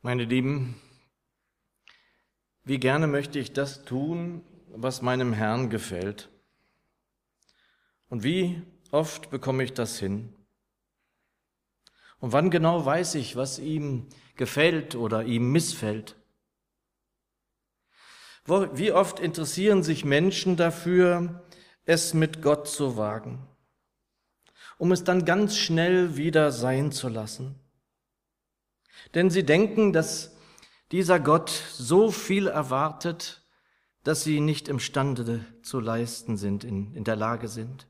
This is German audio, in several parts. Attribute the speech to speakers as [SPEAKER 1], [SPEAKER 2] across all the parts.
[SPEAKER 1] Meine Lieben, wie gerne möchte ich das tun, was meinem Herrn gefällt. Und wie oft bekomme ich das hin? Und wann genau weiß ich, was ihm gefällt oder ihm missfällt? Wie oft interessieren sich Menschen dafür, es mit Gott zu wagen, um es dann ganz schnell wieder sein zu lassen? Denn sie denken, dass dieser Gott so viel erwartet, dass sie nicht imstande zu leisten sind, in, in der Lage sind.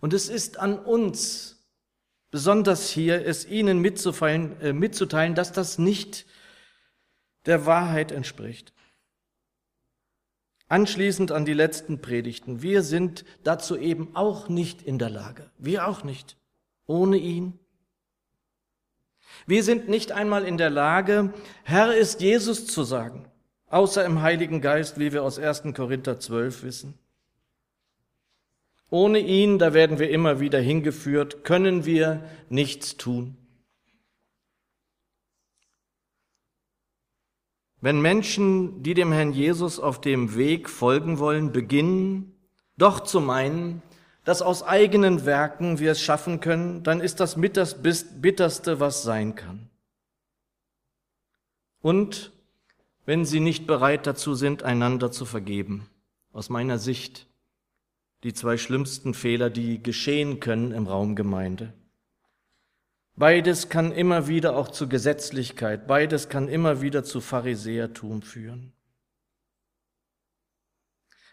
[SPEAKER 1] Und es ist an uns, besonders hier, es ihnen äh, mitzuteilen, dass das nicht der Wahrheit entspricht. Anschließend an die letzten Predigten. Wir sind dazu eben auch nicht in der Lage. Wir auch nicht. Ohne ihn wir sind nicht einmal in der Lage, Herr ist Jesus zu sagen, außer im Heiligen Geist, wie wir aus 1. Korinther 12 wissen. Ohne ihn, da werden wir immer wieder hingeführt, können wir nichts tun. Wenn Menschen, die dem Herrn Jesus auf dem Weg folgen wollen, beginnen, doch zu meinen, dass aus eigenen Werken wir es schaffen können, dann ist das mit das Bitterste, was sein kann. Und wenn sie nicht bereit dazu sind, einander zu vergeben, aus meiner Sicht die zwei schlimmsten Fehler, die geschehen können im Raum Gemeinde. Beides kann immer wieder auch zu Gesetzlichkeit, beides kann immer wieder zu Pharisäertum führen.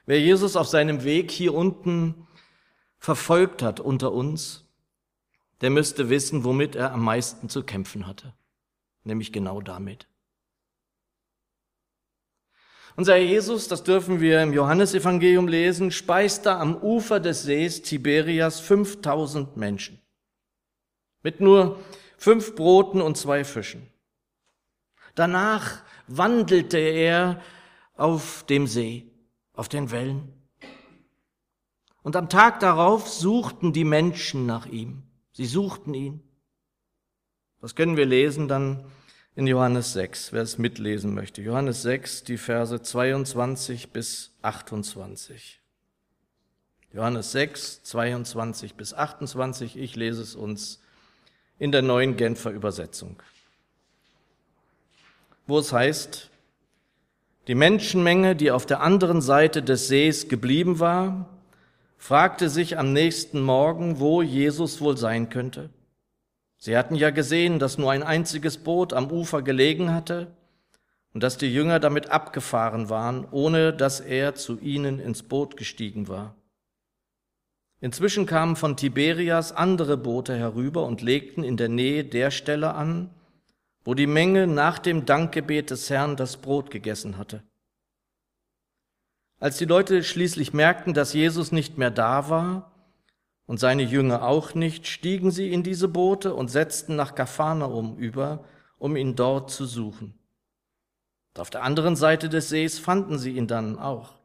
[SPEAKER 1] Wer Jesus auf seinem Weg hier unten verfolgt hat unter uns, der müsste wissen, womit er am meisten zu kämpfen hatte, nämlich genau damit. Unser Jesus, das dürfen wir im Johannesevangelium lesen, speiste am Ufer des Sees Tiberias 5000 Menschen mit nur fünf Broten und zwei Fischen. Danach wandelte er auf dem See, auf den Wellen. Und am Tag darauf suchten die Menschen nach ihm. Sie suchten ihn. Das können wir lesen dann in Johannes 6, wer es mitlesen möchte. Johannes 6, die Verse 22 bis 28. Johannes 6, 22 bis 28. Ich lese es uns in der neuen Genfer Übersetzung. Wo es heißt, die Menschenmenge, die auf der anderen Seite des Sees geblieben war, fragte sich am nächsten Morgen, wo Jesus wohl sein könnte. Sie hatten ja gesehen, dass nur ein einziges Boot am Ufer gelegen hatte und dass die Jünger damit abgefahren waren, ohne dass er zu ihnen ins Boot gestiegen war. Inzwischen kamen von Tiberias andere Boote herüber und legten in der Nähe der Stelle an, wo die Menge nach dem Dankgebet des Herrn das Brot gegessen hatte. Als die Leute schließlich merkten, dass Jesus nicht mehr da war und seine Jünger auch nicht, stiegen sie in diese Boote und setzten nach Kapharnaum über, um ihn dort zu suchen. Und auf der anderen Seite des Sees fanden sie ihn dann auch.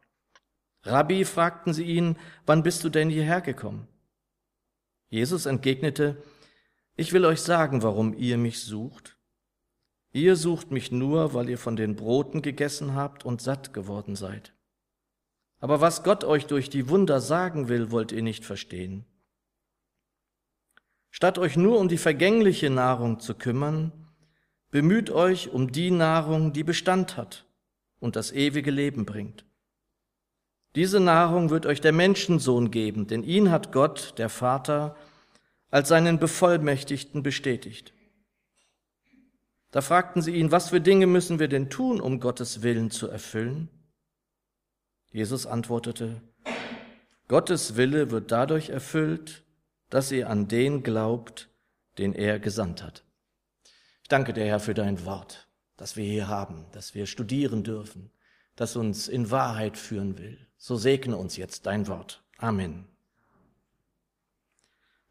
[SPEAKER 1] Rabbi, fragten sie ihn, wann bist du denn hierher gekommen? Jesus entgegnete, ich will euch sagen, warum ihr mich sucht. Ihr sucht mich nur, weil ihr von den Broten gegessen habt und satt geworden seid. Aber was Gott euch durch die Wunder sagen will, wollt ihr nicht verstehen. Statt euch nur um die vergängliche Nahrung zu kümmern, bemüht euch um die Nahrung, die Bestand hat und das ewige Leben bringt. Diese Nahrung wird euch der Menschensohn geben, denn ihn hat Gott, der Vater, als seinen Bevollmächtigten bestätigt. Da fragten sie ihn, was für Dinge müssen wir denn tun, um Gottes Willen zu erfüllen? Jesus antwortete, Gottes Wille wird dadurch erfüllt, dass ihr an den glaubt, den er gesandt hat. Ich danke dir, Herr, für dein Wort, das wir hier haben, das wir studieren dürfen, das uns in Wahrheit führen will. So segne uns jetzt dein Wort. Amen.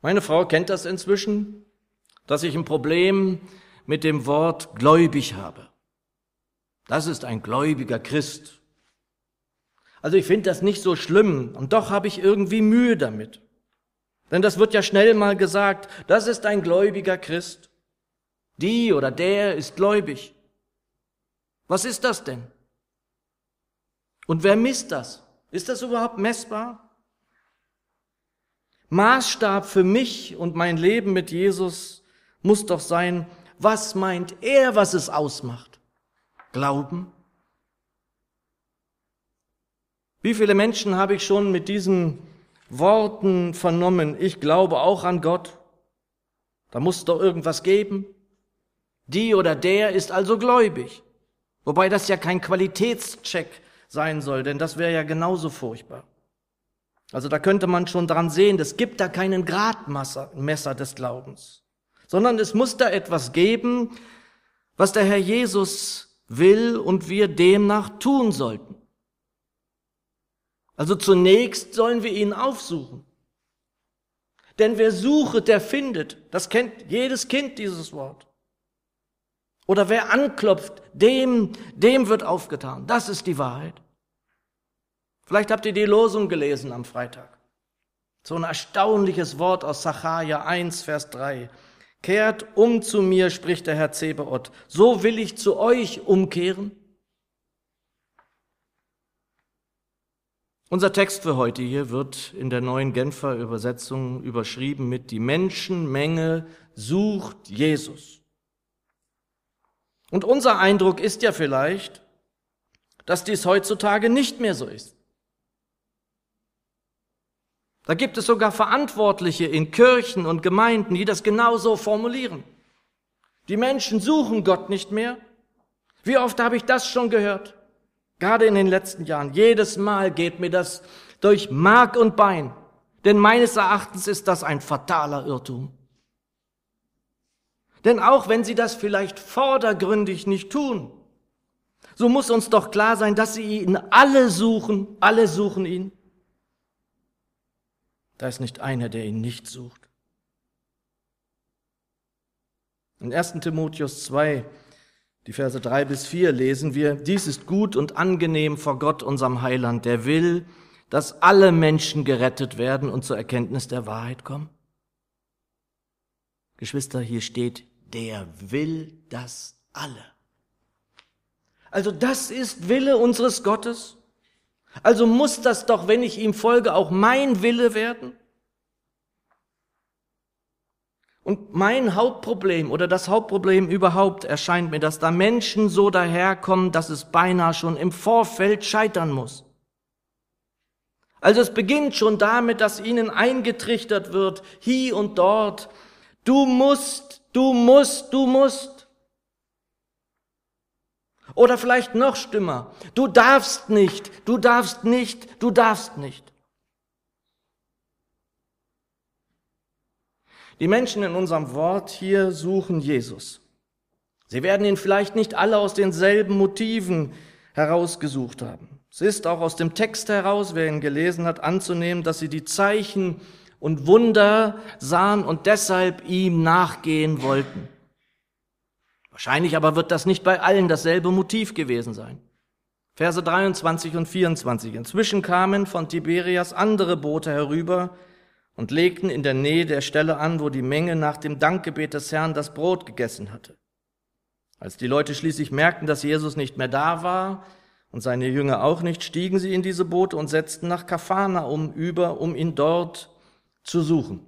[SPEAKER 1] Meine Frau kennt das inzwischen, dass ich ein Problem mit dem Wort gläubig habe. Das ist ein gläubiger Christ also ich finde das nicht so schlimm und doch habe ich irgendwie Mühe damit. Denn das wird ja schnell mal gesagt, das ist ein gläubiger Christ. Die oder der ist gläubig. Was ist das denn? Und wer misst das? Ist das überhaupt messbar? Maßstab für mich und mein Leben mit Jesus muss doch sein, was meint er, was es ausmacht? Glauben? Wie viele Menschen habe ich schon mit diesen Worten vernommen, ich glaube auch an Gott? Da muss doch irgendwas geben. Die oder der ist also gläubig. Wobei das ja kein Qualitätscheck sein soll, denn das wäre ja genauso furchtbar. Also da könnte man schon dran sehen, es gibt da keinen Gradmesser des Glaubens, sondern es muss da etwas geben, was der Herr Jesus will und wir demnach tun sollten. Also zunächst sollen wir ihn aufsuchen. Denn wer sucht, der findet. Das kennt jedes Kind dieses Wort. Oder wer anklopft, dem, dem wird aufgetan. Das ist die Wahrheit. Vielleicht habt ihr die Losung gelesen am Freitag. So ein erstaunliches Wort aus Sacharja 1, Vers 3. Kehrt um zu mir, spricht der Herr Zebeot. So will ich zu euch umkehren. Unser Text für heute hier wird in der neuen Genfer Übersetzung überschrieben mit Die Menschenmenge sucht Jesus. Und unser Eindruck ist ja vielleicht, dass dies heutzutage nicht mehr so ist. Da gibt es sogar Verantwortliche in Kirchen und Gemeinden, die das genauso formulieren. Die Menschen suchen Gott nicht mehr. Wie oft habe ich das schon gehört? Gerade in den letzten Jahren. Jedes Mal geht mir das durch Mark und Bein. Denn meines Erachtens ist das ein fataler Irrtum. Denn auch wenn sie das vielleicht vordergründig nicht tun, so muss uns doch klar sein, dass sie ihn alle suchen, alle suchen ihn. Da ist nicht einer, der ihn nicht sucht. In 1. Timotheus 2, die Verse 3 bis 4 lesen wir, dies ist gut und angenehm vor Gott, unserem Heiland, der will, dass alle Menschen gerettet werden und zur Erkenntnis der Wahrheit kommen. Geschwister, hier steht, der will das alle. Also das ist Wille unseres Gottes. Also muss das doch, wenn ich ihm folge, auch mein Wille werden? Und mein Hauptproblem oder das Hauptproblem überhaupt erscheint mir, dass da Menschen so daherkommen, dass es beinahe schon im Vorfeld scheitern muss. Also es beginnt schon damit, dass ihnen eingetrichtert wird, hier und dort, du musst, du musst, du musst. Oder vielleicht noch schlimmer, du darfst nicht, du darfst nicht, du darfst nicht. Die Menschen in unserem Wort hier suchen Jesus. Sie werden ihn vielleicht nicht alle aus denselben Motiven herausgesucht haben. Es ist auch aus dem Text heraus, wer ihn gelesen hat, anzunehmen, dass sie die Zeichen und Wunder sahen und deshalb ihm nachgehen wollten. Wahrscheinlich aber wird das nicht bei allen dasselbe Motiv gewesen sein. Verse 23 und 24. Inzwischen kamen von Tiberias andere Boote herüber und legten in der Nähe der Stelle an, wo die Menge nach dem Dankgebet des Herrn das Brot gegessen hatte. Als die Leute schließlich merkten, dass Jesus nicht mehr da war und seine Jünger auch nicht, stiegen sie in diese Boote und setzten nach Kafana über, um ihn dort zu suchen.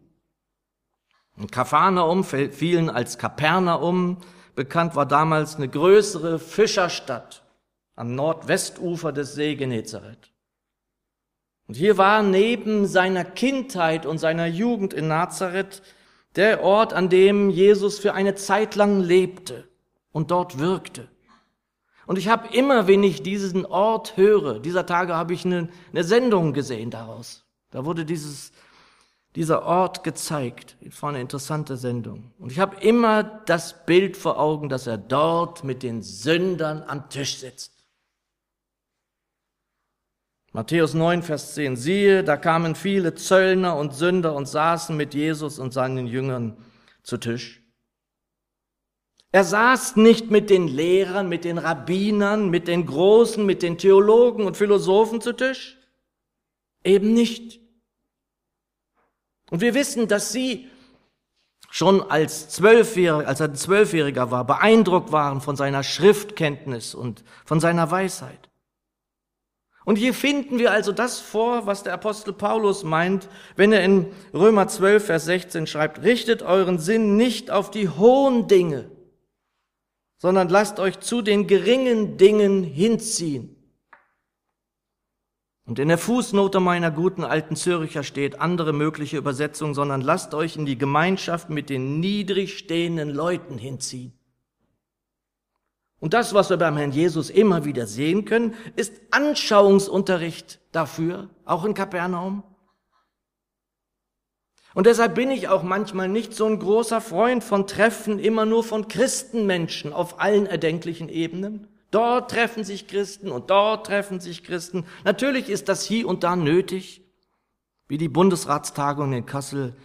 [SPEAKER 1] Und Kafanaum fielen als Kapernaum bekannt war damals eine größere Fischerstadt am Nordwestufer des See Genezareth. Und hier war neben seiner Kindheit und seiner Jugend in Nazareth der Ort, an dem Jesus für eine Zeit lang lebte und dort wirkte. Und ich habe immer, wenn ich diesen Ort höre, dieser Tage habe ich eine, eine Sendung gesehen daraus. Da wurde dieses dieser Ort gezeigt. Es war eine interessante Sendung. Und ich habe immer das Bild vor Augen, dass er dort mit den Sündern am Tisch sitzt. Matthäus 9, Vers 10. Siehe, da kamen viele Zöllner und Sünder und saßen mit Jesus und seinen Jüngern zu Tisch. Er saß nicht mit den Lehrern, mit den Rabbinern, mit den Großen, mit den Theologen und Philosophen zu Tisch. Eben nicht. Und wir wissen, dass sie schon als Zwölfjähriger, als er Zwölfjähriger war, beeindruckt waren von seiner Schriftkenntnis und von seiner Weisheit. Und hier finden wir also das vor, was der Apostel Paulus meint, wenn er in Römer 12, Vers 16 schreibt, richtet euren Sinn nicht auf die hohen Dinge, sondern lasst euch zu den geringen Dingen hinziehen. Und in der Fußnote meiner guten alten Züricher steht andere mögliche Übersetzung, sondern lasst euch in die Gemeinschaft mit den niedrig stehenden Leuten hinziehen. Und das, was wir beim Herrn Jesus immer wieder sehen können, ist Anschauungsunterricht dafür, auch in Kapernaum. Und deshalb bin ich auch manchmal nicht so ein großer Freund von Treffen immer nur von Christenmenschen auf allen erdenklichen Ebenen, Dort treffen sich Christen und dort treffen sich Christen. Natürlich ist das hier und da nötig, wie die Bundesratstagung in Kassel,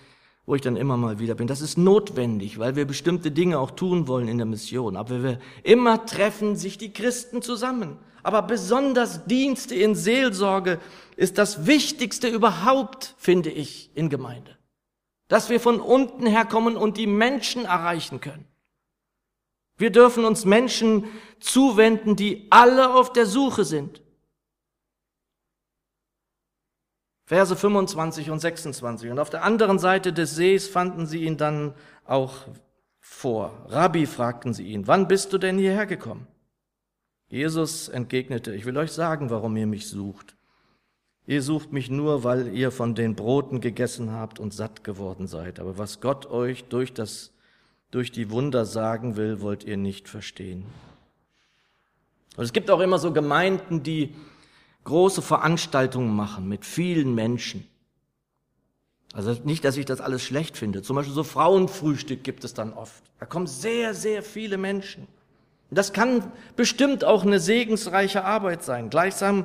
[SPEAKER 1] wo ich dann immer mal wieder bin. Das ist notwendig, weil wir bestimmte Dinge auch tun wollen in der Mission. Aber wir immer treffen sich die Christen zusammen. Aber besonders Dienste in Seelsorge ist das Wichtigste überhaupt, finde ich, in Gemeinde. Dass wir von unten herkommen und die Menschen erreichen können. Wir dürfen uns Menschen zuwenden, die alle auf der Suche sind. Verse 25 und 26. Und auf der anderen Seite des Sees fanden sie ihn dann auch vor. Rabbi fragten sie ihn, wann bist du denn hierher gekommen? Jesus entgegnete, ich will euch sagen, warum ihr mich sucht. Ihr sucht mich nur, weil ihr von den Broten gegessen habt und satt geworden seid. Aber was Gott euch durch das durch die Wunder sagen will, wollt ihr nicht verstehen. Und es gibt auch immer so Gemeinden, die große Veranstaltungen machen mit vielen Menschen. Also nicht, dass ich das alles schlecht finde. Zum Beispiel so Frauenfrühstück gibt es dann oft. Da kommen sehr, sehr viele Menschen. Das kann bestimmt auch eine segensreiche Arbeit sein. Gleichsam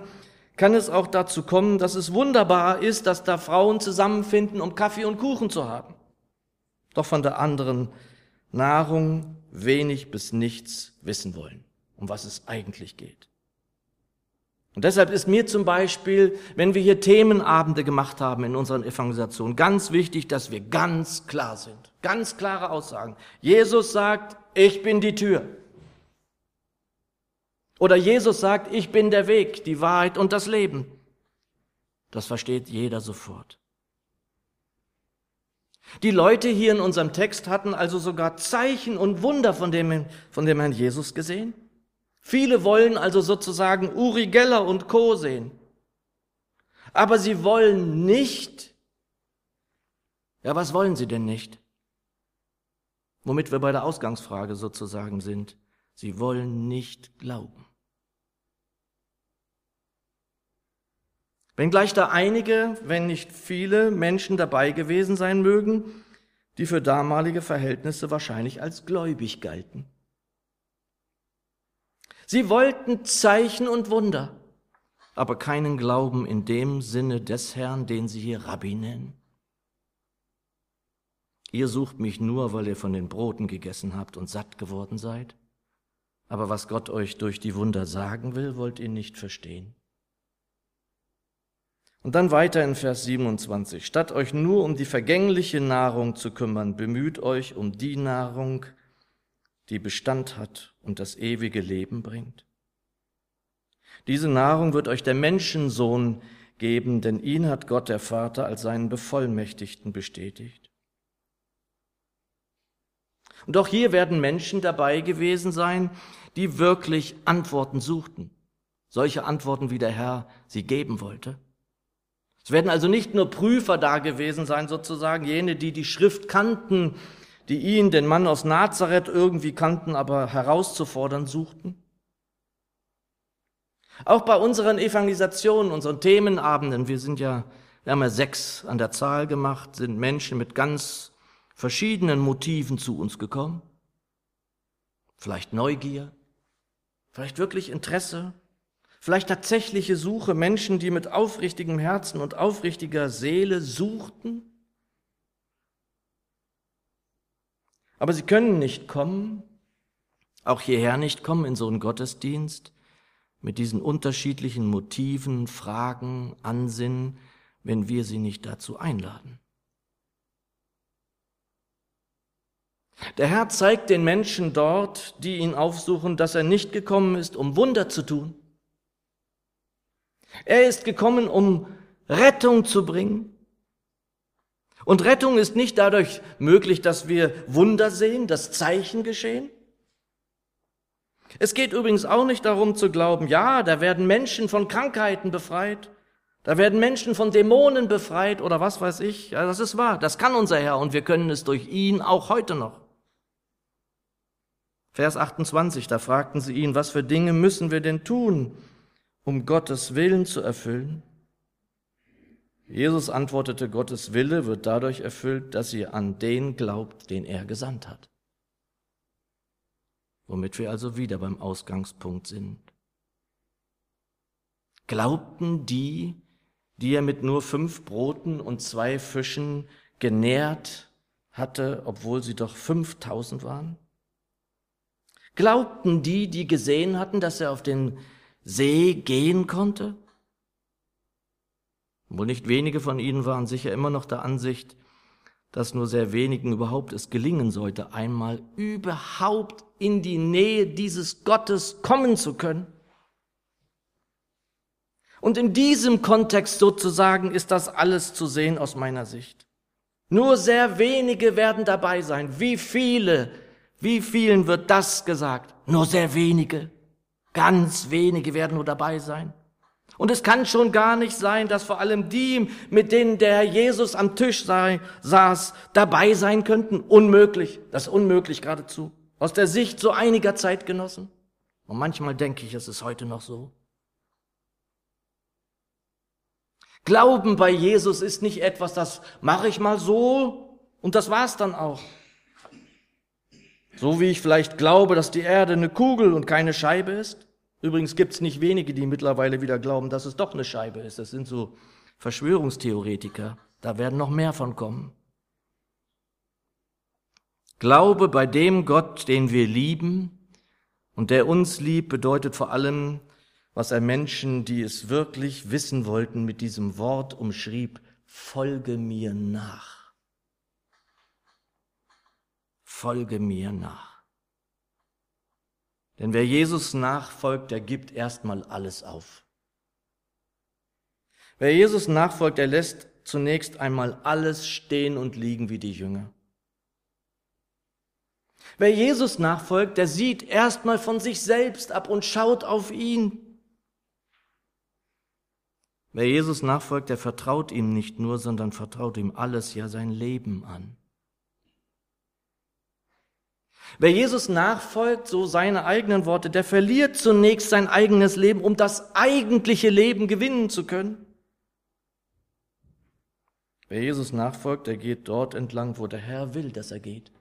[SPEAKER 1] kann es auch dazu kommen, dass es wunderbar ist, dass da Frauen zusammenfinden, um Kaffee und Kuchen zu haben. Doch von der anderen Nahrung wenig bis nichts wissen wollen, um was es eigentlich geht. Und deshalb ist mir zum Beispiel, wenn wir hier Themenabende gemacht haben in unseren Evangelisationen, ganz wichtig, dass wir ganz klar sind. Ganz klare Aussagen. Jesus sagt, ich bin die Tür. Oder Jesus sagt, ich bin der Weg, die Wahrheit und das Leben. Das versteht jeder sofort. Die Leute hier in unserem Text hatten also sogar Zeichen und Wunder von dem, von dem Herrn Jesus gesehen. Viele wollen also sozusagen Uri Geller und Co. sehen. Aber sie wollen nicht. Ja, was wollen sie denn nicht? Womit wir bei der Ausgangsfrage sozusagen sind. Sie wollen nicht glauben. Wenngleich da einige, wenn nicht viele Menschen dabei gewesen sein mögen, die für damalige Verhältnisse wahrscheinlich als gläubig galten. Sie wollten Zeichen und Wunder, aber keinen Glauben in dem Sinne des Herrn, den sie hier Rabbi nennen. Ihr sucht mich nur, weil ihr von den Broten gegessen habt und satt geworden seid. Aber was Gott euch durch die Wunder sagen will, wollt ihr nicht verstehen. Und dann weiter in Vers 27. Statt euch nur um die vergängliche Nahrung zu kümmern, bemüht euch um die Nahrung, die Bestand hat und das ewige Leben bringt. Diese Nahrung wird euch der Menschensohn geben, denn ihn hat Gott der Vater als seinen Bevollmächtigten bestätigt. Und auch hier werden Menschen dabei gewesen sein, die wirklich Antworten suchten. Solche Antworten, wie der Herr sie geben wollte. Es werden also nicht nur Prüfer da gewesen sein, sozusagen, jene, die die Schrift kannten, die ihn, den Mann aus Nazareth, irgendwie kannten, aber herauszufordern suchten. Auch bei unseren Evangelisationen, unseren Themenabenden, wir sind ja, wir haben ja sechs an der Zahl gemacht, sind Menschen mit ganz verschiedenen Motiven zu uns gekommen. Vielleicht Neugier, vielleicht wirklich Interesse, Vielleicht tatsächliche Suche, Menschen, die mit aufrichtigem Herzen und aufrichtiger Seele suchten. Aber sie können nicht kommen, auch hierher nicht kommen in so einen Gottesdienst mit diesen unterschiedlichen Motiven, Fragen, Ansinnen, wenn wir sie nicht dazu einladen. Der Herr zeigt den Menschen dort, die ihn aufsuchen, dass er nicht gekommen ist, um Wunder zu tun. Er ist gekommen, um Rettung zu bringen. Und Rettung ist nicht dadurch möglich, dass wir Wunder sehen, dass Zeichen geschehen. Es geht übrigens auch nicht darum zu glauben, ja, da werden Menschen von Krankheiten befreit, da werden Menschen von Dämonen befreit oder was weiß ich. Ja, das ist wahr, das kann unser Herr und wir können es durch ihn auch heute noch. Vers 28, da fragten sie ihn, was für Dinge müssen wir denn tun, um Gottes Willen zu erfüllen? Jesus antwortete, Gottes Wille wird dadurch erfüllt, dass ihr an den glaubt, den er gesandt hat. Womit wir also wieder beim Ausgangspunkt sind. Glaubten die, die er mit nur fünf Broten und zwei Fischen genährt hatte, obwohl sie doch fünftausend waren? Glaubten die, die gesehen hatten, dass er auf den See gehen konnte? Wohl nicht wenige von ihnen waren sicher immer noch der Ansicht, dass nur sehr wenigen überhaupt es gelingen sollte, einmal überhaupt in die Nähe dieses Gottes kommen zu können. Und in diesem Kontext sozusagen ist das alles zu sehen aus meiner Sicht. Nur sehr wenige werden dabei sein. Wie viele, wie vielen wird das gesagt? Nur sehr wenige. Ganz wenige werden nur dabei sein. Und es kann schon gar nicht sein, dass vor allem die, mit denen der Herr Jesus am Tisch sei, saß, dabei sein könnten. Unmöglich. Das ist unmöglich geradezu. Aus der Sicht so einiger Zeitgenossen. Und manchmal denke ich, es ist heute noch so. Glauben bei Jesus ist nicht etwas, das mache ich mal so und das war's dann auch. So wie ich vielleicht glaube, dass die Erde eine Kugel und keine Scheibe ist. Übrigens gibt es nicht wenige, die mittlerweile wieder glauben, dass es doch eine Scheibe ist. Das sind so Verschwörungstheoretiker. Da werden noch mehr von kommen. Glaube bei dem Gott, den wir lieben und der uns liebt, bedeutet vor allem, was er Menschen, die es wirklich wissen wollten, mit diesem Wort umschrieb, folge mir nach. Folge mir nach. Denn wer Jesus nachfolgt, der gibt erstmal alles auf. Wer Jesus nachfolgt, der lässt zunächst einmal alles stehen und liegen wie die Jünger. Wer Jesus nachfolgt, der sieht erstmal von sich selbst ab und schaut auf ihn. Wer Jesus nachfolgt, der vertraut ihm nicht nur, sondern vertraut ihm alles, ja sein Leben an. Wer Jesus nachfolgt, so seine eigenen Worte, der verliert zunächst sein eigenes Leben, um das eigentliche Leben gewinnen zu können. Wer Jesus nachfolgt, der geht dort entlang, wo der Herr will, dass er geht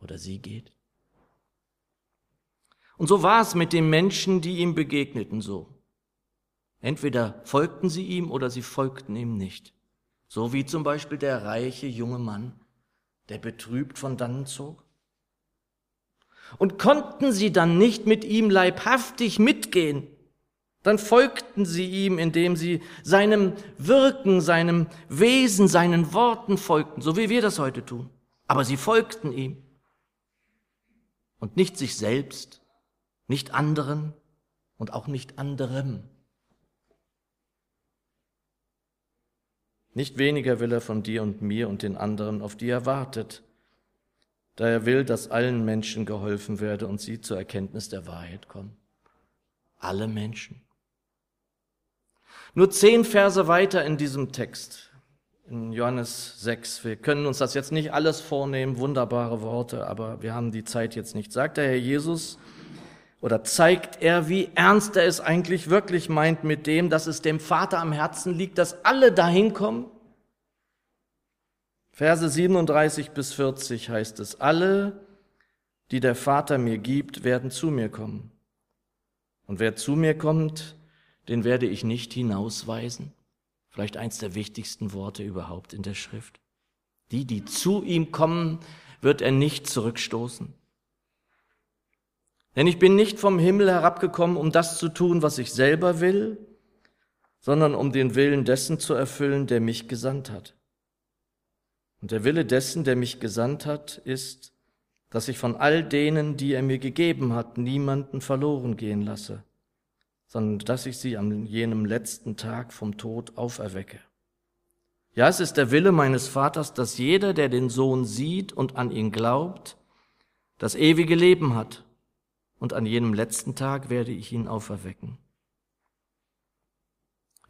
[SPEAKER 1] oder sie geht. Und so war es mit den Menschen, die ihm begegneten so. Entweder folgten sie ihm oder sie folgten ihm nicht. So wie zum Beispiel der reiche junge Mann, der betrübt von dannen zog. Und konnten sie dann nicht mit ihm leibhaftig mitgehen, dann folgten sie ihm, indem sie seinem Wirken, seinem Wesen, seinen Worten folgten, so wie wir das heute tun. Aber sie folgten ihm und nicht sich selbst, nicht anderen und auch nicht anderem. Nicht weniger will er von dir und mir und den anderen, auf die er wartet da er will, dass allen Menschen geholfen werde und sie zur Erkenntnis der Wahrheit kommen. Alle Menschen. Nur zehn Verse weiter in diesem Text, in Johannes 6. Wir können uns das jetzt nicht alles vornehmen, wunderbare Worte, aber wir haben die Zeit jetzt nicht. Sagt der Herr Jesus, oder zeigt er, wie ernst er es eigentlich wirklich meint mit dem, dass es dem Vater am Herzen liegt, dass alle dahin kommen? Verse 37 bis 40 heißt es, alle, die der Vater mir gibt, werden zu mir kommen. Und wer zu mir kommt, den werde ich nicht hinausweisen. Vielleicht eins der wichtigsten Worte überhaupt in der Schrift. Die, die zu ihm kommen, wird er nicht zurückstoßen. Denn ich bin nicht vom Himmel herabgekommen, um das zu tun, was ich selber will, sondern um den Willen dessen zu erfüllen, der mich gesandt hat. Und der Wille dessen, der mich gesandt hat, ist, dass ich von all denen, die er mir gegeben hat, niemanden verloren gehen lasse, sondern dass ich sie an jenem letzten Tag vom Tod auferwecke. Ja, es ist der Wille meines Vaters, dass jeder, der den Sohn sieht und an ihn glaubt, das ewige Leben hat, und an jenem letzten Tag werde ich ihn auferwecken.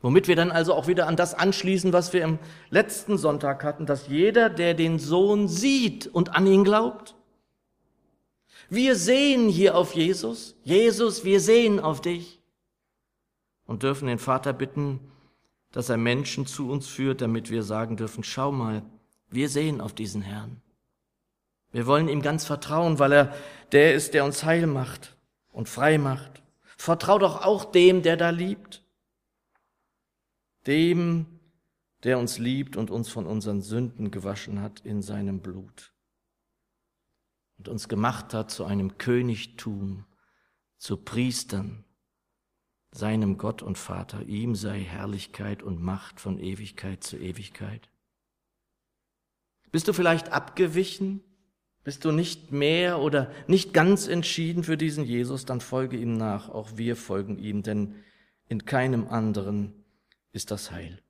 [SPEAKER 1] Womit wir dann also auch wieder an das anschließen, was wir im letzten Sonntag hatten, dass jeder, der den Sohn sieht und an ihn glaubt, wir sehen hier auf Jesus, Jesus, wir sehen auf dich und dürfen den Vater bitten, dass er Menschen zu uns führt, damit wir sagen dürfen, schau mal, wir sehen auf diesen Herrn. Wir wollen ihm ganz vertrauen, weil er der ist, der uns heil macht und frei macht. Vertrau doch auch dem, der da liebt. Dem, der uns liebt und uns von unseren Sünden gewaschen hat in seinem Blut und uns gemacht hat zu einem Königtum, zu Priestern, seinem Gott und Vater, ihm sei Herrlichkeit und Macht von Ewigkeit zu Ewigkeit. Bist du vielleicht abgewichen? Bist du nicht mehr oder nicht ganz entschieden für diesen Jesus? Dann folge ihm nach. Auch wir folgen ihm, denn in keinem anderen ist das Heil.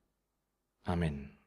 [SPEAKER 1] Amen.